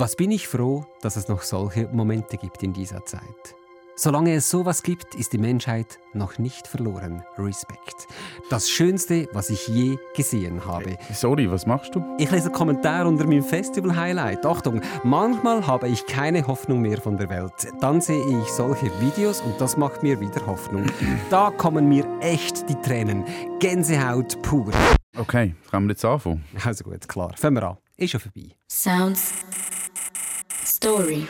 Was bin ich froh, dass es noch solche Momente gibt in dieser Zeit. Solange es sowas gibt, ist die Menschheit noch nicht verloren. Respekt. Das Schönste, was ich je gesehen habe. Sorry, was machst du? Ich lese Kommentare unter meinem Festival-Highlight. Achtung, manchmal habe ich keine Hoffnung mehr von der Welt. Dann sehe ich solche Videos und das macht mir wieder Hoffnung. Da kommen mir echt die Tränen. Gänsehaut pur. Okay, können wir jetzt anfangen? Also gut, klar. Fangen wir an. Ist schon vorbei. Sounds Story.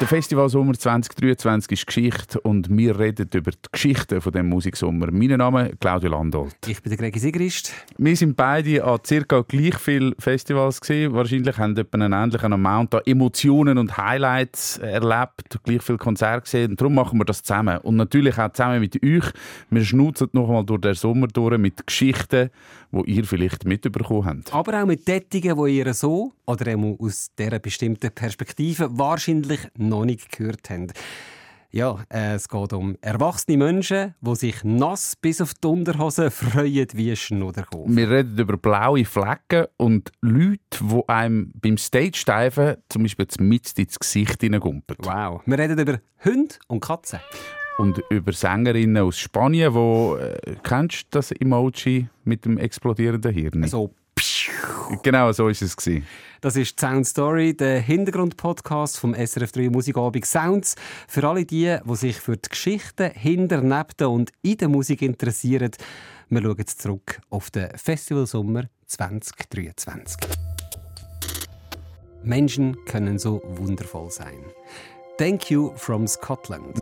Der Festival Sommer 2023 ist Geschichte und wir reden über die Geschichte von dem Musiksommer. Mein Name ist Claudio Landolt. Ich bin der Gregi Sigrist. Wir sind beide an circa gleich vielen Festivals gesehen. Wahrscheinlich haben wir einen ähnlichen Amount an Emotionen und Highlights erlebt, gleich viele Konzerte gesehen. Und darum machen wir das zusammen. Und natürlich auch zusammen mit euch. Wir schnutzen noch einmal durch den Sommer durch mit Geschichten, die ihr vielleicht mitbekommen habt. Aber auch mit Tätigen, die ihr so oder aus dieser bestimmten Perspektive wahrscheinlich noch nicht gehört habt. Ja, äh, es geht um erwachsene Menschen, die sich nass bis auf die Unterhose freuen wie Schnudderkopf. Wir reden über blaue Flecken und Leute, die einem beim Stage-Steifen zum Beispiel mit ins Gesicht hineingumpen. Wow. Wir reden über Hunde und Katzen. Und über Sängerinnen aus Spanien, wo äh, kennst du das Emoji mit dem explodierenden Hirn? So Genau, so ist es gewesen. Das ist Sound Story, der Hintergrundpodcast vom SRF 3 Musikabend Sounds. Für alle die, die sich für die Geschichten hinter, neben und in der Musik interessieren, wir schauen jetzt zurück auf den Festivalsommer 2023. Menschen können so wundervoll sein. Thank you from Scotland.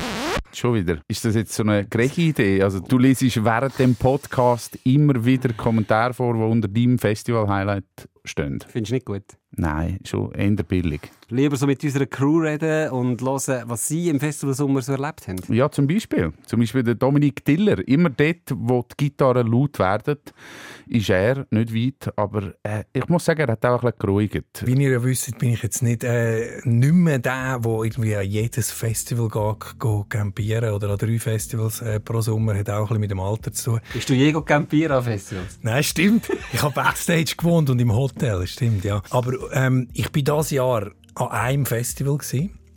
Schon wieder. Ist das jetzt so eine Greg-Idee? Also du lesest während dem Podcast immer wieder Kommentare vor, die unter deinem Festival-Highlight stehen. Findest du nicht gut? Nein, schon eher billig. Lieber so mit unserer Crew reden und hören, was sie im Festivalsommer so erlebt haben. Ja, zum Beispiel. Zum Beispiel der Dominik Diller. Immer dort, wo die Gitarren laut werden, ist er nicht weit. Aber äh, ich muss sagen, er hat auch ein bisschen geruhigt. Wie ihr ja wisst, bin ich jetzt nicht, äh, nicht mehr der, der irgendwie an jedes Festival geht, geht campieren oder an drei Festivals äh, pro Sommer. Hat auch ein bisschen mit dem Alter zu tun. Bist du je campieren an Festivals? Nein, stimmt. Ich habe Backstage gewohnt und im Hotel, stimmt, ja. Aber ähm, ich bin dieses Jahr an einem Festival.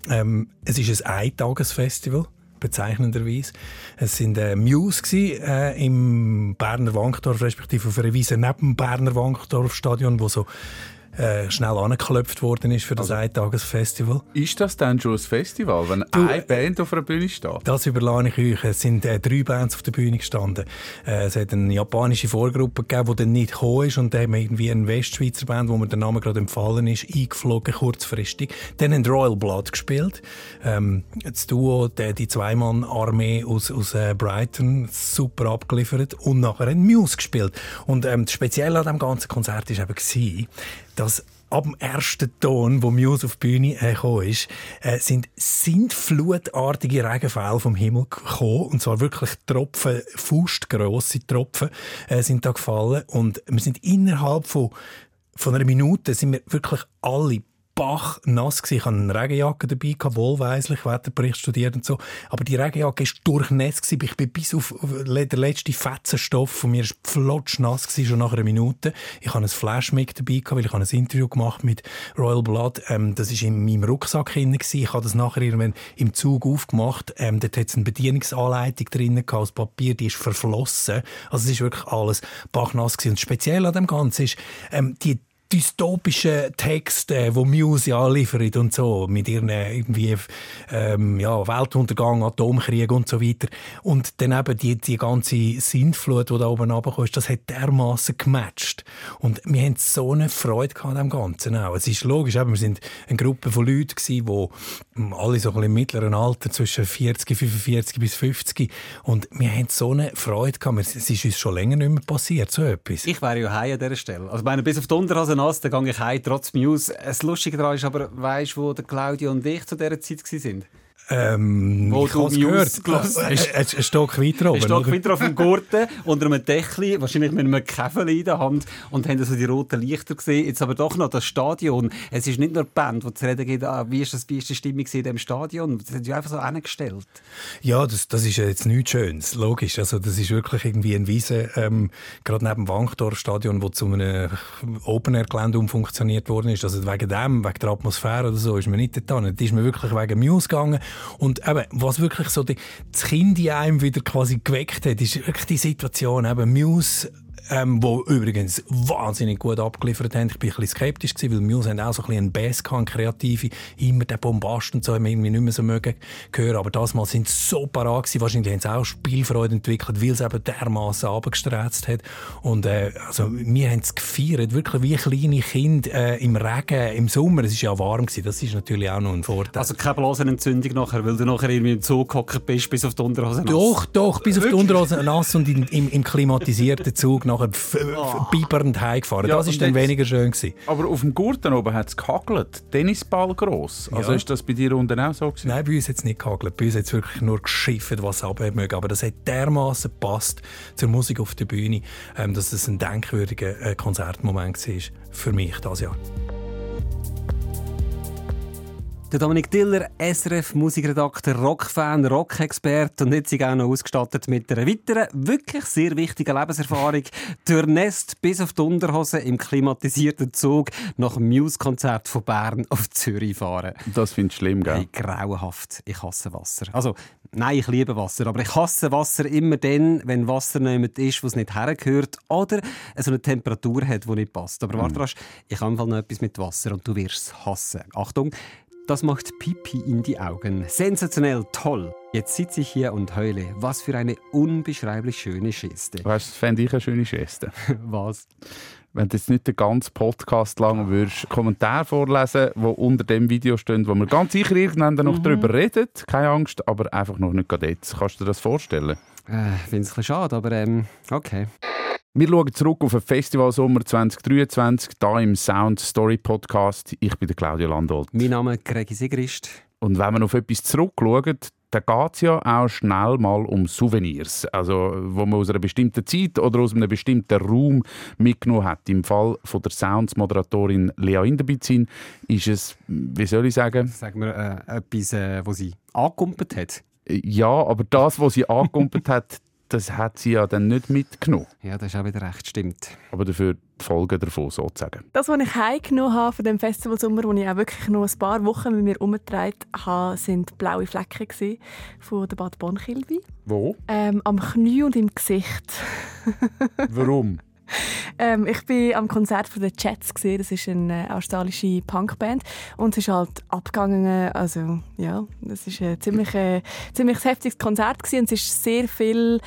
Ähm, es ist ein Eintagesfestival bezeichnenderweise. Es sind äh, Muse gewesen, äh, im Berner Wankdorf, respektive auf einer Wiese neben dem Berner Wankdorf-Stadion, wo so äh, schnell angeklopft worden ist für das also, Eintagesfestival. Ist das dann schon ein Festival, wenn du, eine Band auf einer Bühne steht? Das überlasse ich euch. Es sind äh, drei Bands auf der Bühne gestanden. Äh, es hat eine japanische Vorgruppe gegeben, die dann nicht gekommen ist und dann haben wir irgendwie eine Westschweizer Band, wo mir der Name gerade empfallen ist, eingeflogen kurzfristig. Dann haben Royal Blood gespielt. Ähm, das Duo, die, die Zweimann-Armee aus, aus äh, Brighton, super abgeliefert und nachher ein Muse gespielt. Und ähm, das Spezielle an diesem ganzen Konzert war eben, dass ab dem ersten Ton, wo Muse auf die Bühne äh, gekommen ist, äh, sind sintflutartige Regenfälle vom Himmel gekommen. Und zwar wirklich Tropfen, fußgrosse Tropfen äh, sind da gefallen. Und wir sind innerhalb von, von einer Minute sind wir wirklich alle Bach nass gewesen. Ich hatte eine Regenjacke dabei, wohlweislich, Wetterbericht studiert und so. Aber die Regenjacke war durchnässt gewesen. Ich bin bis auf den letzten Fetzenstoff von mir flotsch nass gewesen, schon nach einer Minute. Ich habe ein Flashmic dabei gehabt, weil ich ein Interview gemacht mit Royal Blood. Ähm, das war in meinem Rucksack drin gewesen. Ich habe das nachher irgendwann im Zug aufgemacht. Ähm, dort hat es eine Bedienungsanleitung drin gehabt, aus Papier, die ist verflossen. Also es ist wirklich alles bachnass gewesen. Und speziell an dem Ganzen ist, ähm, die dystopischen Texte, wo Muse ja liefert und so, mit ihren irgendwie ähm, ja, Weltuntergang, Atomkrieg und so weiter. Und dann eben die, die ganze Sintflut, die da oben runterkommt, das hat dermaßen gematcht. Und wir haben so eine Freude an dem Ganzen auch. Es ist logisch, eben, wir sind eine Gruppe von Leuten gewesen, die hm, alle so ein bisschen im mittleren Alter, zwischen 40, 45 bis 50. Und wir haben so eine Freude gehabt. Es ist uns schon länger nicht mehr passiert, so etwas. Ich wäre ja heim an dieser Stelle. Also meine, bis auf die Unterhose nass, dann gehe ich heim, trotz News. Das Lustige daran ist aber, weißt du, wo der Claudio und ich zu dieser Zeit waren? Ähm, Wo ich du Äh, äh, Ein Stock weiter oben. Ein Stock wieder auf dem Gurten, unter einem Deckel, wahrscheinlich mit einem Käfer in der Hand und haben so die roten Lichter gesehen. Jetzt aber doch noch das Stadion. Es ist nicht nur die Band, die zu reden geht, ah, wie, ist das, wie ist die Stimmung in diesem Stadion? Das haben sie einfach so hingestellt. Ja, das, das ist ja jetzt nichts Schönes, logisch. Also das ist wirklich irgendwie ein Wiese, ähm, gerade neben dem Wankdorf-Stadion, wo zu einem Open-Air-Gelände umfunktioniert worden ist. Also wegen dem, wegen der Atmosphäre oder so, ist man nicht hin. Da ist man wirklich wegen Muse gegangen. Und eben, was wirklich so die, das Kind in einem wieder quasi geweckt hat, ist wirklich die Situation, eben Muse ähm, wo übrigens wahnsinnig gut abgeliefert haben. Ich bin ein bisschen skeptisch gewesen, weil Muse haben auch so ein bisschen einen Bass gehabt, kreative, immer den Bombast und so, haben wir irgendwie nicht mehr so mögen hören. Aber das Mal sind sie so parat gewesen. Wahrscheinlich haben sie auch Spielfreude entwickelt, weil es eben dermassen runtergestreczt hat. Und, äh, also, wir haben es gefeiert, wirklich wie kleine Kinder, äh, im Regen, im Sommer. Es war ja warm gewesen. Das ist natürlich auch noch ein Vorteil. Also keine Blasenentzündung nachher, weil du nachher irgendwie im Zug gehockt bist, bis auf die Unterhose nass. Doch, doch, bis auf die Unterhose nass und in, im, im klimatisierten Zug nachher f- f- bibernd heimgefahren. Ja, das ist und dann jetzt- weniger schön gewesen. Aber auf dem Gurten oben hat es gehagelt. Tennisball gross. Also Ja. ist das bei dir unten auch so gewesen? Nein, bei uns hat es nicht gehagelt. Bei uns hat es wirklich nur geschifft, was abheben möge. Aber das hat dermaßen gepasst zur Musik auf der Bühne, ähm, dass es ein denkwürdiger äh, Konzertmoment war für mich das Jahr. Der Dominik Diller, SRF-Musikredakteur, Rockfan, Rockexperte und jetzt auch noch ausgestattet mit einer weiteren, wirklich sehr wichtigen Lebenserfahrung. Durch Nest bis auf die Unterhose im klimatisierten Zug nach dem Muse-Konzert von Bern auf Zürich fahren. Das finde ich schlimm, gell? Hey, grauenhaft. Ich hasse Wasser. Also, nein, ich liebe Wasser, aber ich hasse Wasser immer dann, wenn Wasser niemand ist, wo es nicht hergehört oder es so eine Temperatur hat, die nicht passt. Aber warte, rasch, ich habe noch etwas mit Wasser und du wirst es hassen. Achtung, das macht Pipi in die Augen. Sensationell, toll. Jetzt sitze ich hier und heule. Was für eine unbeschreiblich schöne Geste. Weißt du, das fände ich eine schöne Geste. Was? Wenn du jetzt nicht den ganzen Podcast lang würdest, Kommentare vorlesen, die unter dem Video stehen, wo wir ganz sicher irgendwann noch darüber reden. Keine Angst, aber einfach noch nicht gerade jetzt. Kannst du dir das vorstellen? Äh, ich finde es ein bisschen schade, aber ähm, okay. Wir schauen zurück auf den Festivalsommer 2023, hier im Sound Story Podcast. Ich bin der Claudio Landolt. Mein Name ist Gregi Sigrist. Und wenn man auf etwas zurückschaut, dann geht es ja auch schnell mal um Souvenirs. Also, wo man aus einer bestimmten Zeit oder aus einem bestimmten Raum mitgenommen hat. Im Fall von der Sounds-Moderatorin Lea Inderbizin ist es, wie soll ich sagen, Sagen wir äh, etwas, äh, wo sie angekumpelt hat. ja, aber das, was sie angekumpelt hat, das hat sie ja dann nicht mitgenommen. Ja, das ist auch wieder recht, stimmt. Aber dafür die Folgen davon sozusagen. Das, was ich heimgenommen habe von dem Festivalsommer, wo ich auch wirklich noch ein paar Wochen mit mir umgetragen habe, sind blaue Flecken von der Bad Bonn-Kilby. Wo? Ähm, am Knie und im Gesicht. Warum? Ähm, ich bin am Konzert von den Jets gesehen. Das ist eine äh, australische Punkband und es ist halt abgegangen. Also ja, das ist ein ziemlich, äh, ziemlich heftiges Konzert gewesen. und es ist sehr viel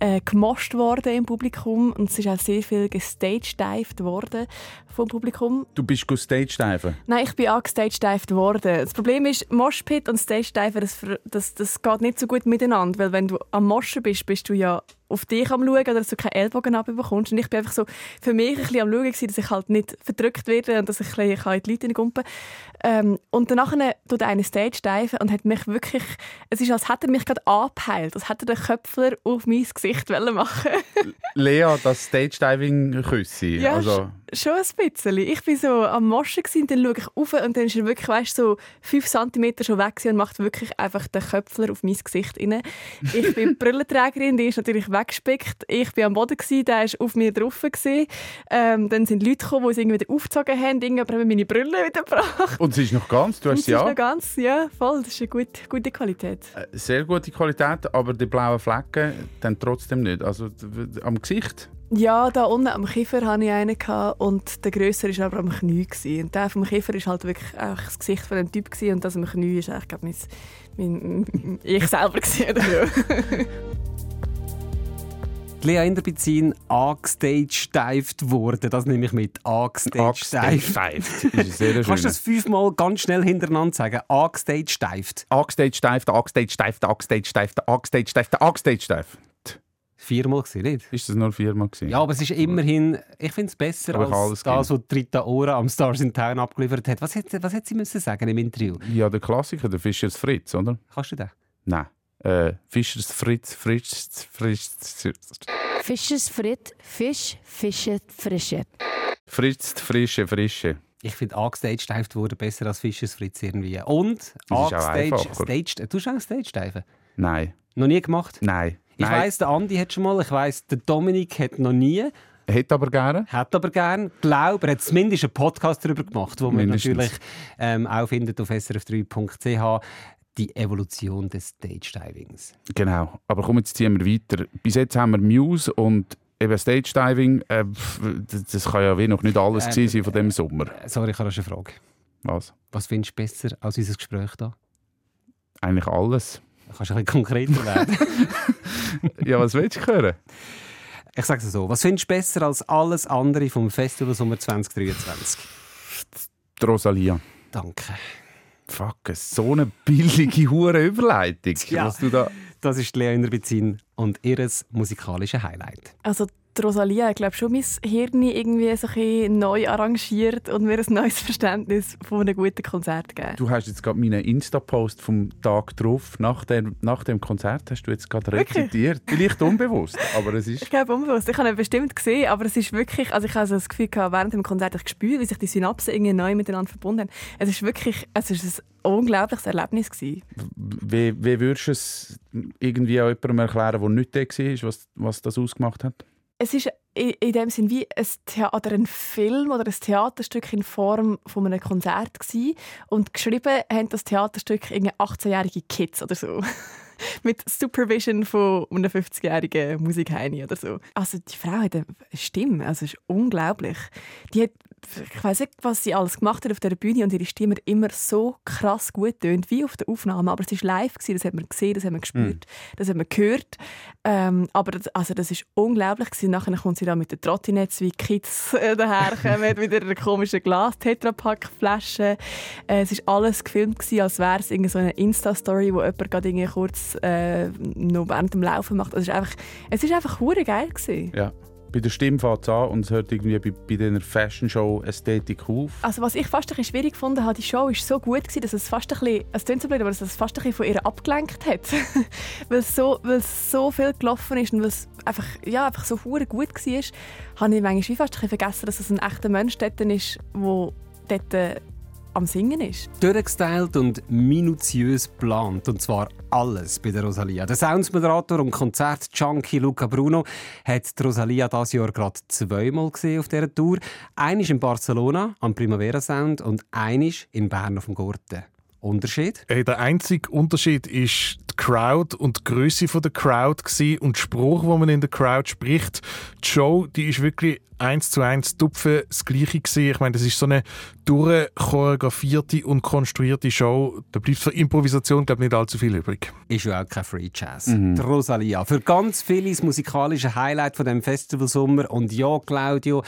äh, gemoscht worden im Publikum und es ist auch sehr viel gestagedived worden vom Publikum. Du bist stage-diven. Nein, ich bin auch gestagedived worden. Das Problem ist, Moshpit und Stage-Diven, das, das, das geht nicht so gut miteinander, weil wenn du am Moschen bist, bist du ja auf dich am Schauen oder dass du keine Ellbogen abbekommst. Und ich bin einfach so für mich ein bisschen am Schauen, dass ich halt nicht verdrückt werde und dass ich ein bisschen in die Leute gumpen ähm, Und danach tut einer Stage diven und hat mich wirklich, es ist, als hätte er mich gerade angepeilt, als hätte er den Köpfler auf mein Gesicht wollen machen Lea, das Stage-Diving-Küsse. Ja, also, Schon ein bisschen. Ich war so am Moschen und dann schaue ich auf und dann ist er wirklich, weißt, so 5 cm schon weg und macht wirklich einfach den Köpfler auf mein Gesicht rein. Ich bin Brillenträgerin, die ist natürlich weggespickt. Ich war am Boden, gewesen, der war auf mir drauf. Gewesen. Ähm, dann sind Leute gekommen, die es irgendwie wieder aufgezogen haben. Irgendjemand hat mir meine Brille wieder gebracht. Und sie ist noch ganz, du hast sie sie ist ja. noch ganz, ja, voll. Das ist eine gute, gute Qualität. Sehr gute Qualität, aber die blauen Flecken dann trotzdem nicht. Also am Gesicht. Ja, da unten am Kiefer hatte ich einen und der grössere war aber am Knie. Gewesen. Und der vom Kiefer war halt wirklich das Gesicht von dem Typ gewesen, und das am Knie ist eigentlich, glaube ich, mein, mein, ich selber gewesen, Lea Inderbizin angestagedived wurde. Das nehme ich mit. Sehr Kannst du das fünfmal ganz schnell hintereinander sagen? Angestagedived. Angestagedived, angestagedived, angestagedived, angestagedived, angestagedived. viermal gewesen, nicht? Ist das nur viermal gewesen? Ja, aber es ist immerhin, ich finde es besser Aber als das, was Rita Ora am Stars in Town abgeliefert hat. Was hätte was hätte sie müssen sagen im Interview? Ja, der Klassiker, der Fischers Fritz, oder? Kannst du den? Nein. Äh, Fischers Fritz, Fritz, Fritz, Fisches Frit, Fisch, Fische, Frische. Fritz, Frische, Frische. Ich finde angestagedived wurde besser als Fischers Fritz irgendwie. Und einfacher. staged, du hast auch stage Nein. Noch nie gemacht? Nein. Ich weiss, der Andi hat schon mal, ich weiss, der Dominik hat noch nie, Hätte aber gerne. hat aber gern, glaube er hat zumindest einen Podcast darüber gemacht, wo man Mindestens. natürlich ähm, auch findet auf srf3.ch die Evolution des Stage Divings. Genau. Aber komm, jetzt ziehen wir weiter. Bis jetzt haben wir Muse und eben Stage Diving. Äh, das, kann ja wie noch nicht alles Ähm, sein von dem Sommer. Äh, Sorry, ich habe eine Frage. Was? Was findest du besser als unser Gespräch da? Eigentlich alles. Kannst du ein bisschen konkreter werden? Ja, was willst du hören? ich sage es so. Was findest du besser als alles andere vom Festival Sommer 2023? Die Rosalia. Danke. Fuck, so eine billige hure Überleitung. Ja. Was du da... Das ist Lea Innerbizin und ihres musikalische Highlight. Also die Rosalia, ich glaube schon, mein Hirn irgendwie so ein neu arrangiert und mir ein neues Verständnis von einem guten Konzert gegeben. Du hast jetzt gerade meinen Insta-Post vom Tag drauf. Nach dem, nach dem Konzert hast du jetzt gerade rezitiert. Vielleicht unbewusst, aber es ist... Ich glaube unbewusst. Ich habe ihn bestimmt gesehen, aber es ist wirklich, also ich habe so das Gefühl gehabt, während dem Konzert ich gespürt, wie sich die Synapsen irgendwie neu miteinander verbunden haben. Es ist wirklich, es ist ein unglaubliches Erlebnis gewesen. Wie, wie würdest du es irgendwie auch jemandem erklären, der nicht da war, was, was das ausgemacht hat? Es ist in dem Sinn wie ein, Thea ein Film oder ein Theaterstück in Form von einem Konzert gewesen. und geschrieben haben das Theaterstück irgendwie 18-jährige Kids oder so. Mit Supervision von einem 50-jährigen Musikheini oder so. Also die Frau hat eine Stimme, also ist unglaublich. Die hat, ich weiß nicht, was sie alles gemacht hat auf der Bühne und ihre Stimme hat immer so krass gut tönt wie auf der Aufnahme, aber es war live gewesen, das hat man gesehen, das hat man gespürt, das hat man gehört. Ähm, aber das, also das ist unglaublich gewesen. Nachher kommt sie da mit den Trottinetts wie Kids äh, daherkommen, mit einer komischen Glas Tetrapack Flasche. Äh, es ist alles gefilmt gewesen, als wäre es so eine Insta-Story, wo jemand gerade irgendwie kurz äh, noch während dem Laufen macht. Also es ist einfach, es ist einfach hure geil gewesen. Ja. Bei der Stimme fängt es an und es hört irgendwie bei, bei dieser Fashion-Show-Ästhetik auf. Also was ich fast ein bisschen schwierig gefunden habe, die Show ist so gut gewesen, dass es fast ein bisschen, es klingt so blöd, aber dass es fast ein bisschen von ihr abgelenkt hat, weil es so, weil es so viel gelaufen ist und weil es einfach, ja, einfach so hure gut war, habe ich manchmal fast ein bisschen vergessen, dass es ein echter Mensch dort ist, der dort äh, am Singen ist. Durchgestylt und minutiös geplant. Und zwar alles bei der Rosalia. Der Soundsmoderator und Konzert-Junkie Luca Bruno hat die Rosalia dieses Jahr gerade zweimal gesehen auf dieser Tour. Eines in Barcelona am Primavera Sound und eines in Bern auf dem Gurten. Unterschied? Hey, der einzige Unterschied ist die Crowd und die Größe der Crowd und der Spruch, wo man in der Crowd spricht. Die Show, die ist wirklich eins zu eins Tupfen das Gleiche gewesen. Ich meine, das ist so eine durchchoreografierte und konstruierte Show. Da bleibt für Improvisation, glaube ich, nicht allzu viel übrig. Ist ja auch kein Free Jazz. Die Rosalia. Für ganz viele das musikalische Highlight von dem Festivalsommer. Und ja, Claudio,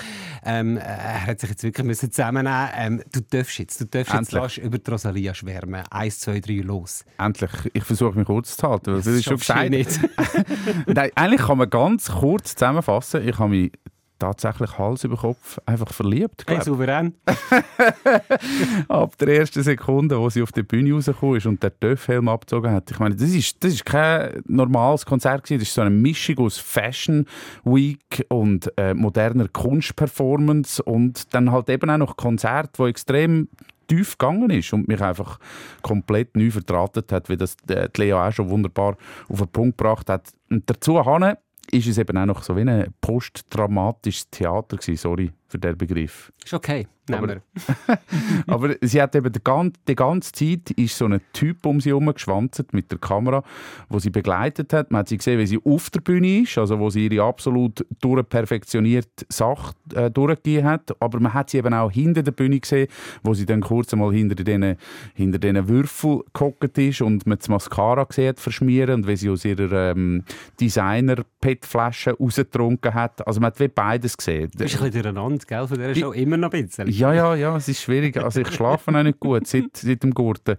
ähm, er hat sich jetzt wirklich müssen zusammennehmen. Ähm, du darfst jetzt, du darfst jetzt Endlich. lass über die Rosalia schwärmen. Eins, zwei, drei, los. Endlich. Ich versuche mich kurz zu halten. weil Das ist schon gesagt. nicht. Nein, eigentlich kann man ganz kurz zusammenfassen. Ich habe mich tatsächlich Hals über Kopf einfach verliebt. Hey, souverän. Ab der ersten Sekunde, wo sie auf die Bühne rausgekommen ist und der Töffhelm abgezogen hat. Ich meine, das ist, das ist kein normales Konzert gewesen. Das ist so eine Mischung aus Fashion Week und äh, moderner Kunstperformance und dann halt eben auch noch Konzert, wo extrem tief gegangen ist und mich einfach komplett neu vertratet hat, wie das äh, die Lea auch schon wunderbar auf den Punkt gebracht hat. Und dazu Hanne, ist es eben auch noch so wie ein postdramatisches Theater gewesen. Sorry für den Begriff. Ist okay. Nehmen Aber-. Aber sie hat eben die ganze, die ganze Zeit ist so ein Typ um sie herum geschwanzt mit der Kamera, wo sie begleitet hat. Man hat sie gesehen, wie sie auf der Bühne ist, also wo sie ihre absolut durchperfektionierte Sache äh, durchgegeben hat. Aber man hat sie eben auch hinter der Bühne gesehen, wo sie dann kurz einmal hinter diesen hinter Würfel gehockt ist und man das Mascara gesehen hat verschmieren und wie sie aus ihrer ähm, Designer-PET-Flasche rausgetrunken hat. Also man hat wie beides gesehen. Du bist ein bisschen durcheinander, gell, von dieser Show. Immer noch ein bisschen. Ja, ja, ja, es ist schwierig. Also ich schlafe auch nicht gut seit, seit dem Gurten.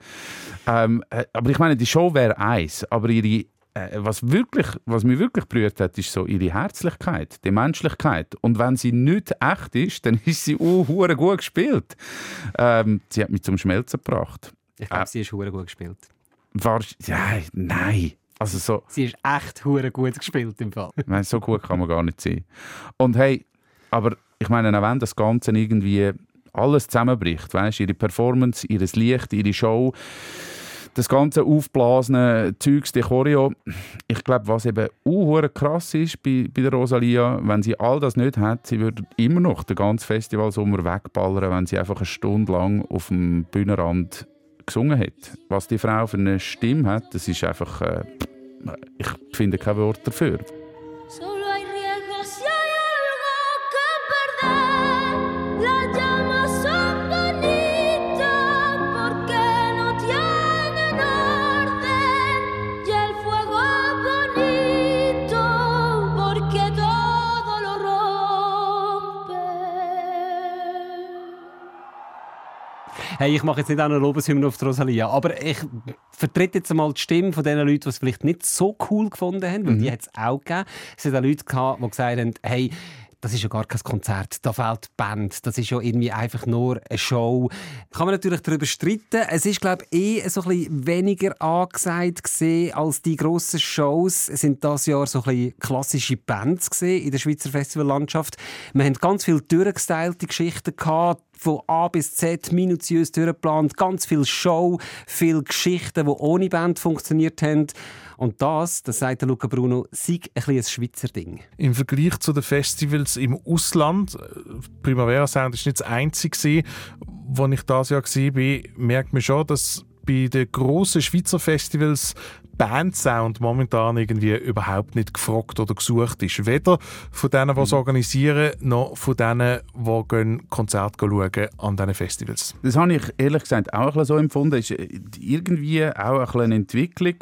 Ähm, äh, aber ich meine, die Show wäre eins, aber ihre äh, was, wirklich, was mich wirklich berührt hat, ist so ihre Herzlichkeit, die Menschlichkeit. Und wenn sie nicht echt ist, dann ist sie uh, hure gut gespielt. Ähm, sie hat mich zum Schmelzen gebracht. Ich glaube, sie ist hure gut gespielt. War, ja, nein. Also so, Sie ist echt hure gut gespielt im Fall. meine, so gut kann man gar nicht sein. Und hey, aber ich meine, auch wenn das Ganze irgendwie alles zusammenbricht, weißt, ihre Performance, ihr Licht, ihre Show, das ganze aufblasene Zeugs, die Choreo, ich glaube, was eben uh, krass ist bei, bei der Rosalia, wenn sie all das nicht hat, sie würde immer noch den ganzen Festivalsommer wegballern, wenn sie einfach eine Stunde lang auf dem Bühnenrand gesungen hat. Was die Frau für eine Stimme hat, das ist einfach, äh, ich finde kein Wort dafür. Solo Hey, ich mache jetzt nicht auch eine Lobeshymne auf die Rosalia, aber ich vertrete jetzt einmal die Stimme von den Leuten, die es vielleicht nicht so cool gefunden haben, weil die hat es auch gegeben. Es hat auch Leute gehabt, die gesagt haben, hey, das ist ja gar kein Konzert, da fehlt die Band, das ist ja irgendwie einfach nur eine Show. Kann man natürlich darüber streiten. Es ist, glaube ich, eh so ein bisschen weniger angesagt gesehen als die grossen Shows. Es sind das Jahr so ein bisschen klassische Bands gesehen in der Schweizer Festivallandschaft. Wir haben ganz viele durchgestylte Geschichten gehabt, von A bis Z minutiös durchgeplant, ganz viel Show, viele Geschichten, die ohne Band funktioniert haben. Und das, das sagt Luca Bruno, sei ein bisschen ein Schweizer Ding. Im Vergleich zu den Festivals im Ausland, äh, Primavera Sound ist nicht das einzige, wo ich das Jahr war, merkt man schon, dass bei den grossen Schweizer Festivals Bandsound momentan irgendwie überhaupt nicht gefragt oder gesucht ist. Weder von denen, die es organisieren, noch von denen, die gehen Konzerte schauen an diesen Festivals. Das habe ich ehrlich gesagt auch ein bisschen so empfunden. Es ist äh, irgendwie auch ein bisschen eine Entwicklung,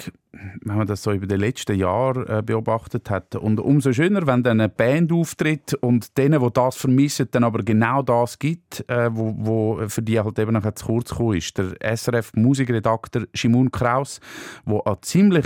wenn man das so über die letzten Jahre äh, beobachtet hat. Und umso schöner, wenn dann eine Band auftritt und denen, die das vermissen, dann aber genau das gibt, äh, wo, wo für die halt eben noch zu kurz gekommen ist. Der SRF-Musikredakteur Shimon Kraus, der an ziemlich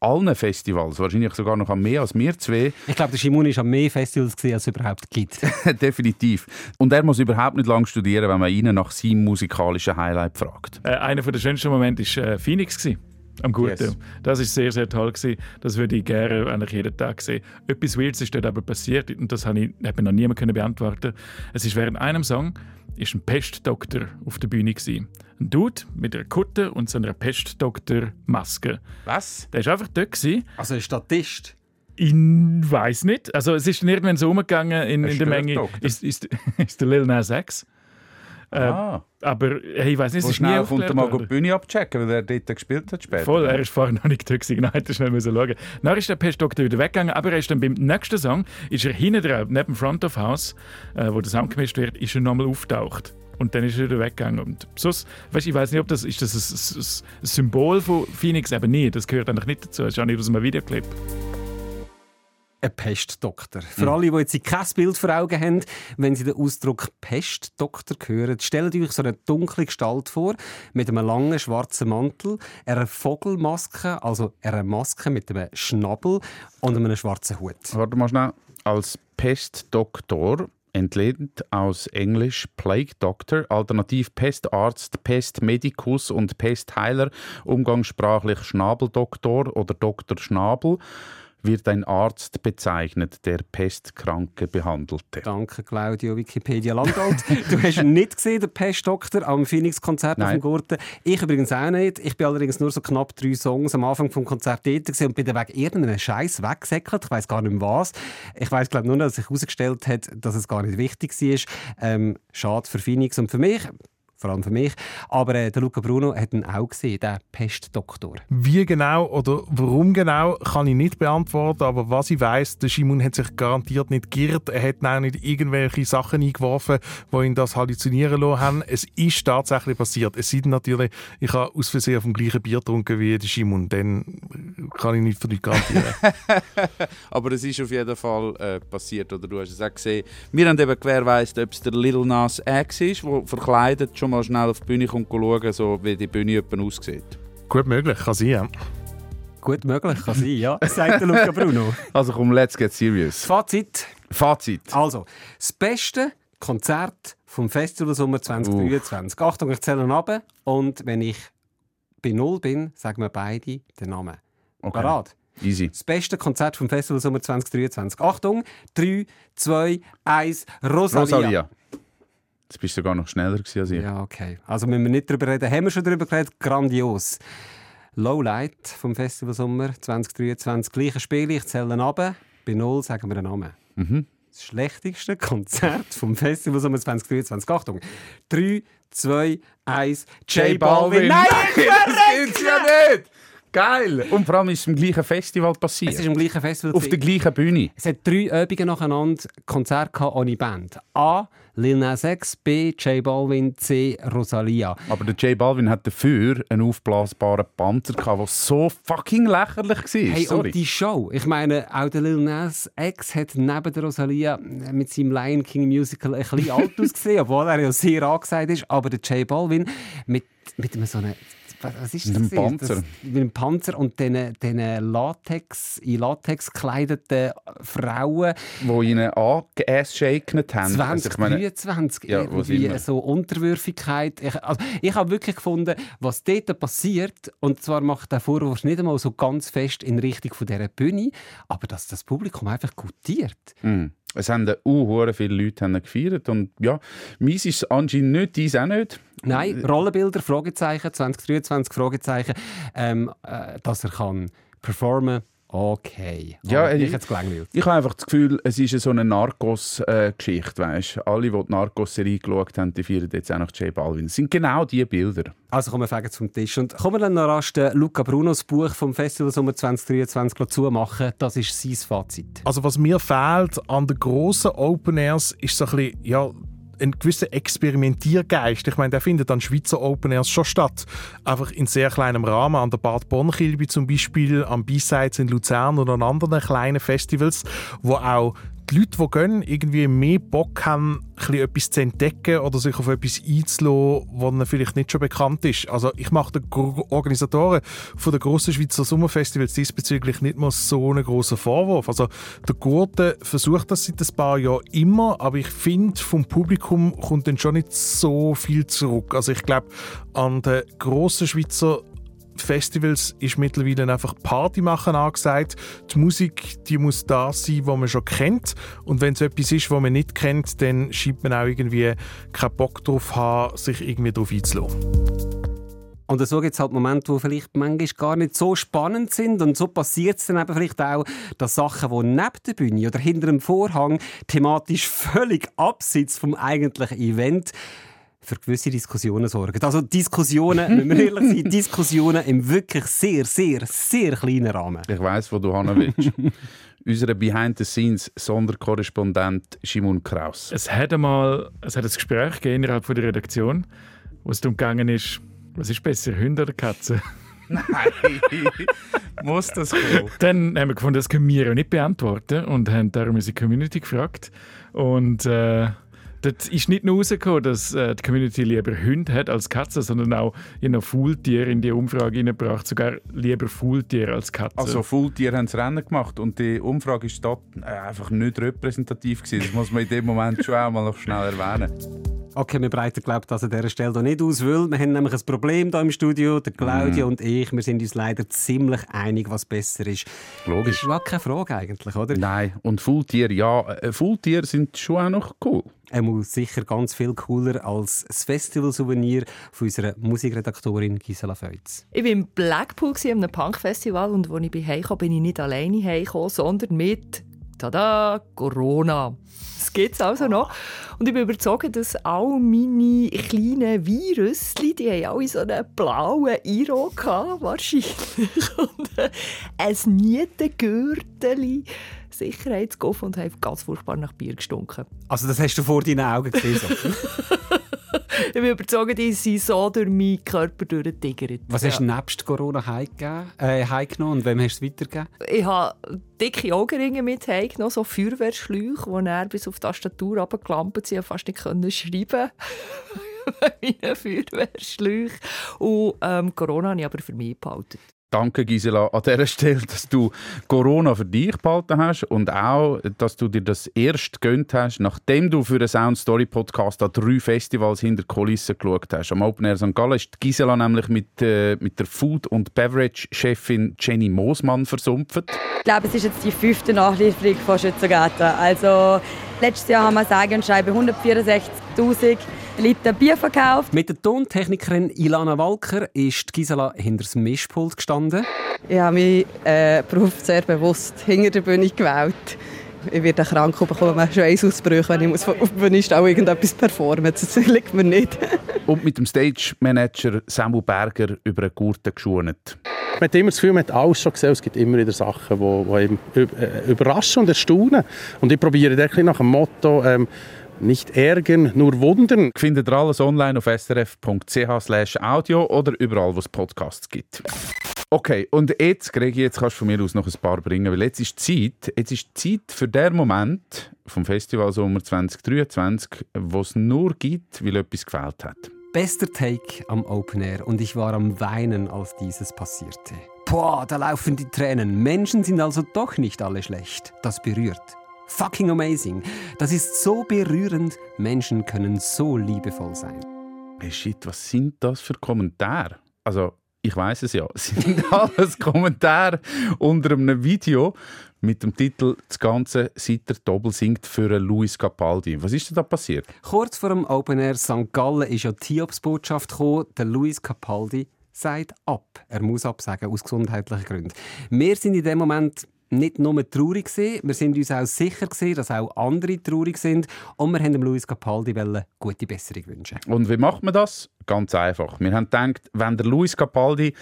allen Festivals, wahrscheinlich sogar noch an mehr als wir zwei, Ich glaube, der Shimon ist an mehr Festivals gesehen, als es überhaupt gibt. definitiv. Und er muss überhaupt nicht lange studieren, wenn man ihn nach seinem musikalischen Highlight fragt. Äh, einer der schönsten Momente war äh, Phoenix. Gewesen, am Guten. Yes. Das ist sehr, sehr toll. Gewesen. Das würde ich gerne eigentlich jeden Tag sehen. Etwas Weirdes ist dort aber passiert und das habe ich, hat mir noch niemand können beantworten Es ist während einem Song ist ein Pestdoktor auf der Bühne. Gewesen. Ein Dude mit einer Kutte und so einer Pestdoktor-Maske. Was? Der war einfach dort. Gewesen. Also ein Statist. Ich weiß nicht. Also es ist irgendwann so umgegangen in, in der Menge. Ist, ist, ist der Lil Nas X. Äh. Aber hey, ich weiß nicht, es ist nie schnell kommt er mal die Bühne abchecken, weil er dort gespielt hat später. Voll, er ist vorher noch nicht da gewesen. Nein, hätte schnell müssen schauen. Dann ist der Pestdoktor wieder weggegangen, aber er ist dann beim nächsten Song, ist er hinten dran, neben dem Front of House, äh, wo der Sound gemischt wird, ist er nochmal auftaucht. Und dann ist er wieder weggegangen. Und sonst, weißt, ich weiß nicht, ob das, ist das ein, ein, ein Symbol von Phoenix eben nicht. Das gehört eigentlich nicht dazu. Das ist auch nicht aus einem Videoclip. Ein Pestdoktor. Für alle, die jetzt kein Bild vor Augen haben, wenn sie den Ausdruck Pestdoktor hören, stellt euch so eine dunkle Gestalt vor, mit einem langen schwarzen Mantel, einer Vogelmaske, also einer Maske mit einem Schnabel und einem schwarzen Hut. Warte mal schnell. Als Pestdoktor entlehnt aus Englisch Plague Doctor, alternativ Pestarzt, Pestmedicus und Pestheiler, umgangssprachlich Schnabeldoktor oder Doktor Schnabel, wird ein Arzt bezeichnet, der Pestkranke behandelte. Danke, Claudio, Wikipedia Landalt. du hast nicht gesehen, den Pestdoktor, am Phoenix-Konzert auf dem Gurten. Ich übrigens auch nicht. Ich bin allerdings nur so knapp drei Songs am Anfang vom Konzert dort und bin dann wegen irgendeinem Scheiß weggesäckelt. Ich weiß gar nicht mehr was. Ich weiß glaube nur, noch, dass sich herausgestellt hat, dass es gar nicht wichtig war. Ähm, schade für Phoenix und für mich. Vor allem für mich. Aber äh, der Luca Bruno hat ihn auch gesehen, den Pestdoktor. Wie genau oder warum genau, kann ich nicht beantworten. Aber was ich weiß, der Shimon hat sich garantiert nicht geirrt. Er hat auch nicht irgendwelche Sachen eingeworfen, die ihn das halluzinieren lassen haben. Es ist tatsächlich passiert. Es sei denn natürlich, ich habe aus Versehen auf dem gleichen Bier getrunken wie der Shimon. Dann kann ich nicht für dich garantieren. Aber es ist auf jeden Fall äh, passiert, oder du hast es auch gesehen. Wir haben eben gewährleistet, ob es der Little Nas X ist, der verkleidet schon mal schnell auf die Bühne kommt schauen, so wie die Bühne aussieht. Gut möglich, kann sein. Ja. Gut möglich, kann sein, ja. Sagt der Luca Bruno. Also komm, let's get serious. Fazit. Fazit. Also, das beste Konzert vom Festival Sommer 2023. Achtung, ich zähle ab und wenn ich bei Null bin, sagen wir beide den Namen. Okay. Parat. Easy. Das beste Konzert vom Festival Sommer 2023. Achtung, 3, 2, 1, Rosalia. Rosalia. Jetzt bist du sogar noch schneller als ich. Ja, okay. Also müssen wir nicht darüber reden. Haben wir schon darüber geredet? Grandios. Lowlight vom Festival Sommer 2023. Gleiche Spiel, ich zähle ab. Bei Null sagen wir den Namen. Mhm. Das schlechteste Konzert vom Festival Sommer 2023. Achtung. 3, 2, 1. J Balvin. Nein, ich das gibt's ja nicht! Geil! Und vor allem ist es im gleichen Festival passiert. Es ist im gleichen Festival. Auf der gleichen Bühne. Es hat drei Übungen nacheinander Konzerte gehabt ohne Band. A. Lil Nas X, B. J Balvin, C. Rosalia. Aber der J Balvin hat dafür einen aufblasbaren Panzer gehabt, der so fucking lächerlich war. Hey, Sorry. und die Show. Ich meine, auch der Lil Nas X hat neben der Rosalia mit seinem Lion King Musical ein bisschen alt ausgesehen, obwohl er ja sehr angesagt ist. Aber der J Balvin mit, mit so einem was ist das? Mit einem gewesen? Panzer. Das, mit einem Panzer und diesen, diesen Latex, in Latex gekleideten Frauen. Wo ihnen angeass-shaken haben. Also ich meine, 2023 Ja, wo sind irgendwie so Unterwürfigkeit. Ich, also, ich habe wirklich gefunden, was dort passiert, und zwar macht der Vorwurf nicht einmal so ganz fest in Richtung von dieser Bühne, aber dass das Publikum einfach gutiert. Mm. Es haben uh, viele Leute haben gefeiert. Und ja, meins ist anscheinend nicht, dies auch nicht. Nein, Rollenbilder, Fragezeichen, 2023, Fragezeichen, ähm, äh, dass er kann performen okay. Ja, äh, ich jetzt gelangweilt. Ich habe einfach das Gefühl, es ist so eine Narcos-Geschichte. weißt? Alle, die die Narcos-Serie geschaut haben, die feiern jetzt auch noch J Balvin. Es sind genau diese Bilder. Also kommen wir fegen zum Tisch. Und kommen wir dann noch rasch den Luca Brunos Buch vom Festival Sommer 2023 zumachen. Das ist sein Fazit. Also was mir fehlt an den grossen Open Airs ist so ein bisschen, ja, ein gewisser Experimentiergeist. Ich meine, der findet an Schweizer Open Airs schon statt. Einfach in sehr kleinem Rahmen, an der Bad Bonnkilby zum Beispiel, am B-Sides in Luzern oder an anderen kleinen Festivals, wo auch die Leute, die gehen, irgendwie mehr Bock haben, etwas zu entdecken oder sich auf etwas einzulassen, was vielleicht nicht schon bekannt ist. Also ich mache den Organisatoren von der grossen Schweizer Sommerfestivals diesbezüglich nicht mal so einen grossen Vorwurf. Also der Gurte versucht das seit ein paar Jahren immer, aber ich finde, vom Publikum kommt dann schon nicht so viel zurück. Also ich glaube, an den grossen Schweizer Festivals ist mittlerweile einfach Party machen angesagt. Die Musik, die muss da sein, die man schon kennt. Und wenn es etwas ist, was man nicht kennt, dann schiebt man auch irgendwie keinen Bock drauf haben, sich irgendwie darauf einzulassen. Und so gibt es halt Momente, die vielleicht manchmal gar nicht so spannend sind. Und so passiert es dann eben vielleicht auch, dass Sachen, die neben der Bühne oder hinter dem Vorhang thematisch völlig abseits vom eigentlichen Event für gewisse Diskussionen sorgen. Also Diskussionen, müssen wir ehrlich sein, Diskussionen im wirklich sehr, sehr, sehr kleinen Rahmen. Ich weiss, wo du hin willst. Unser Behind-the-Scenes-Sonderkorrespondent Shimon Kraus. Es hat einmal es hat ein Gespräch gegeben innerhalb von der Redaktion, wo es darum gegangen ist, was ist besser, Hunde oder Katze? Nein, muss das kommen? Dann haben wir gefunden, das können wir ja nicht beantworten und haben darum unsere Community gefragt. Und äh, dort ist nicht nur rausgekommen, dass äh, die Community lieber Hunde hat als Katzen, sondern auch noch Faultiere in die Umfrage hineingebracht, sogar lieber Faultiere als Katzen. Also Fulltier haben das Rennen gemacht und die Umfrage ist dort äh, einfach nicht repräsentativ gewesen. Das muss man in dem Moment schon auch mal noch schnell erwähnen. Okay, wir breiten glaube das an dieser Stelle hier nicht aus, weil wir haben nämlich ein Problem hier im Studio. Der Claudia und ich, wir sind uns leider ziemlich einig, was besser ist. Logisch. Das ist keine Frage eigentlich, oder? Nein, und Fulltier, ja, äh, Fulltier sind schon auch noch cool. Er muss sicher ganz viel cooler als das Festival-Souvenir von unserer Musikredaktorin Gisela Feutz. Ich war im Blackpool einem Punkfestival und als ich bin, bin ich nicht alleine heimgekommen, sondern mit Tada, Corona. Das gibt es also noch. Und ich bin überzeugt, dass all meine kleinen Virus, die haben alle so einen blauen Iro gehabt, wahrscheinlich. Und äh, ein Nietengürtel, Sicherheitsgolf und haben ganz furchtbar nach Bier gestunken. Also das hast du vor deinen Augen gesehen. So. Ich bin überzeugt, die sind so durch meinen Körper durchgetigert. Was hast du nebst Corona äh, heimgenommen und wem hast du es weitergegeben? Ich habe dicke Augenringe mit heimgenommen, so Feuerwehrschläuche, die er bis auf die Tastatur runtergeklampert sind. Ich fast nicht können schreiben Meine Feuerwehrschläuche. Und ähm, Corona habe ich aber für mich behalten. Danke, Gisela, an dieser Stelle, dass du Corona für dich behalten hast und auch, dass du dir das erst gönnt hast, nachdem du für den Sound Story Podcast an drei Festivals hinter Kulissen geschaut hast. Am Open Air St. Gallen ist Gisela nämlich mit, äh, mit der Food- und Beverage-Chefin Jenny Moosmann versumpft. Ich glaube, es ist jetzt die fünfte Nachlieferung von Schützengarten. Also letztes Jahr haben wir sage und schreibe 164'000 Liter Bier verkauft. Mit der Tontechnikerin Ilana Walker ist die Gisela hinter das Mischpult gestanden. Ich habe meinen äh, Beruf sehr bewusst hinter der Bühne gewählt. Ich werde krank und bekomme Schweißausbrüche, wenn ich muss auf der und irgendetwas performen Das liegt mir nicht. Und mit dem Stage-Manager Samu Berger über einen Gurten geschont. Man hat immer das Gefühl, man hat alles schon gesehen. Es gibt immer wieder Sachen, die, die eben äh, überraschen und erstaunen. Und ich probiere da nach dem Motto, ähm, nicht ärgern, nur wundern. Findet ihr alles online auf srf.ch audio oder überall, wo es Podcasts gibt. Okay, und jetzt, Gregi, jetzt kannst du von mir aus noch ein paar bringen, weil jetzt ist Zeit, jetzt ist Zeit für den Moment vom Festival Sommer 2023, wo es nur gibt, weil etwas gefällt hat. Bester Take am Open Air und ich war am Weinen, als dieses passierte. Boah, da laufen die Tränen. Menschen sind also doch nicht alle schlecht. Das berührt. Fucking amazing. Das ist so berührend. Menschen können so liebevoll sein. Hey shit, was sind das für Kommentare? Also, ich weiß es ja. Sind alles Kommentare unter einem Video mit dem Titel «Das Ganze seit der Doppel singt für Luis Capaldi». Was ist denn da passiert? Kurz vor dem Open Air St. Gallen ist ja die Hiobs-Botschaft gekommen, der Luis Capaldi sagt ab. Er muss absagen, aus gesundheitlichen Gründen. Wir sind in dem Moment nicht nur traurig gewesen, wir sind uns auch sicher gewesen, dass auch andere traurig sind und wir haben dem Luis Capaldi gute Besserung wünschen. Und wie macht man das? Ganz einfach. Wir haben gedacht, wenn der Luis Capaldi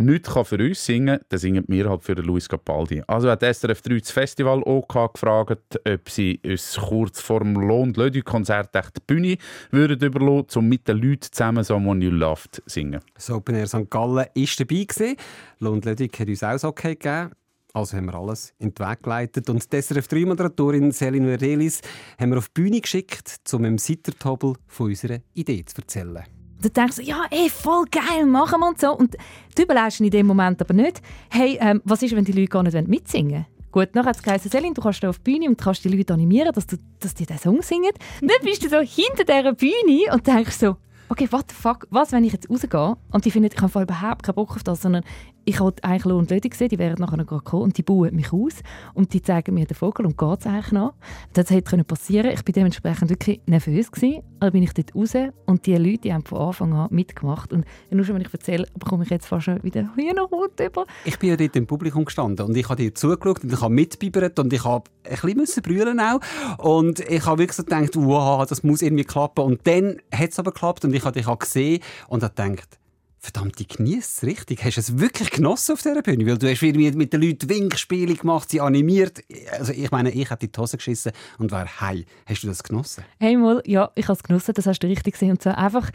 nicht für uns singen kann, dann singen wir halt für den Luis Capaldi. Also hat SRF 3 das Festival OK gefragt, ob sie uns kurz vor dem Lohn Lödi Konzert die Bühne würden überlassen, um mit den Leuten zusammen «Someone You Loved» zu singen. Das Open Air St. Gallen war dabei. Lohn Lödig hat uns auch Okay gegeben. Also haben wir alles in den Weg geleitet. Und die SRF3-Moderatorin Celine Verelis haben wir auf die Bühne geschickt, um im Sittertobel von unserer Idee zu erzählen. Dann denkst du, ja, ey, voll geil, machen wir und so. Und du überlegst in dem Moment aber nicht, hey, ähm, was ist, wenn die Leute gar nicht mitsingen wollen? Gut, dann hat es geheißen, Selin, du kannst auf die Bühne und kannst die Leute animieren, dass, du, dass die diesen Song singen. Dann bist du so hinter dieser Bühne und denkst so, okay, what the fuck, was, wenn ich jetzt rausgehe und die finden, ich habe überhaupt keinen Bock auf das, sondern ich wollte eigentlich Lohn und Lödig sehen, die wären nachher gerade gekommen und die bauen mich aus und die zeigen mir den Vogel und geht es eigentlich noch. Das hätte passieren Ich war dementsprechend wirklich nervös. Gewesen. Also bin ich dort raus und die Leute die haben von Anfang an mitgemacht. Und nur schon, wenn ich erzähle, bekomme ich jetzt fast schon wieder Hühnerhaut über. Ich bin ja dort im Publikum gestanden und ich habe dir zugeschaut und ich habe mitbibert und ich habe ein bisschen brüllen auch. Und ich habe wirklich so gedacht, wow, das muss irgendwie klappen. Und dann hat es aber geklappt und ich habe dich auch gesehen und habe gedacht, Verdammt, ich genieße es richtig. Hast du es wirklich genossen auf dieser Bühne? Weil du hast irgendwie mit den Leuten Winkspiele gemacht, sie animiert. Also ich meine, ich habe die Hose geschissen und war hei. Hast du das genossen? Hey, mal, ja, ich habe es genossen, das hast du richtig gesehen. Und so einfach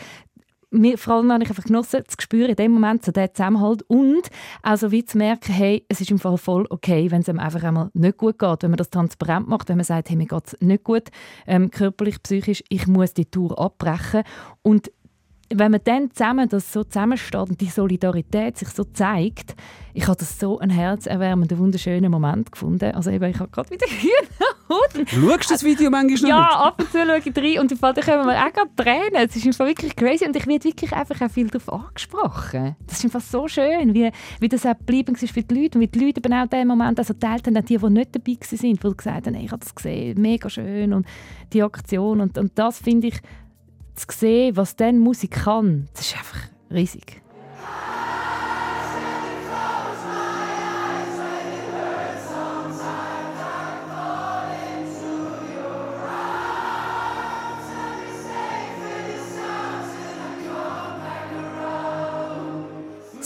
mir, vor allem habe ich einfach genossen, zu spüren in dem Moment, so den Zusammenhalt und also wie zu merken, hey, es ist im Fall voll okay, wenn es einem einfach einmal nicht gut geht, wenn man das transparent macht, wenn man sagt, hey, mir geht es nicht gut, ähm, körperlich, psychisch, ich muss die Tour abbrechen und wenn man dann zusammen das so zusammensteht und die Solidarität sich so zeigt, ich habe das so einen herzerwärmenden, wunderschönen Moment gefunden. Also eben, ich habe gerade wieder Hühnerhaut. Schaust du das Video manchmal noch Ja, ab und zu schaue ich rein und im Fall, da kommen wir auch gerade Tränen. Es ist einfach wirklich crazy und ich werde wirklich einfach auch viel darauf angesprochen. Das ist einfach so schön, wie, wie das auch geblieben ist für die Leute und wie die Leute eben auch den Moment also teilt haben, die, die nicht dabei waren, die gesagt haben, hey, ich habe das gesehen, mega schön und die Aktion und, und das finde ich, zu sehen, was dann Musik kann, das ist einfach riesig.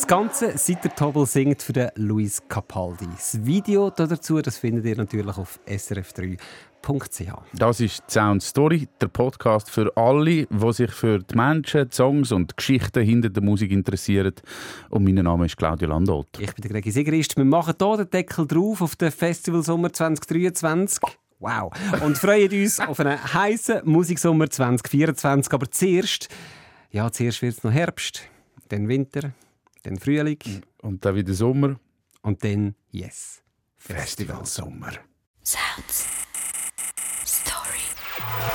Ganze seit der Tobel singt für den Luis Capaldi. Das Video dazu das findet ihr natürlich auf srf3.ch. Das ist Sound Story, der Podcast für alle, die sich für die Menschen, die Songs und Geschichten hinter der Musik interessieren. Und mein Name ist Claudio Landolt. Ich bin der Gregi Sigrist. Wir machen hier den Deckel drauf auf den Festival Sommer 2023. Wow. Und freuen uns auf einen heißen Musiksommer 2024. Aber zuerst, ja, zuerst wird es noch Herbst, dann Winter Dann Frühling. Und dann wieder Sommer. Und dann Yes. Festival Sommer. Sounds. Story.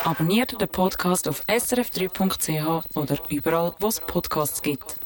Abonniert den Podcast auf srf3.ch oder überall, wo es Podcasts gibt.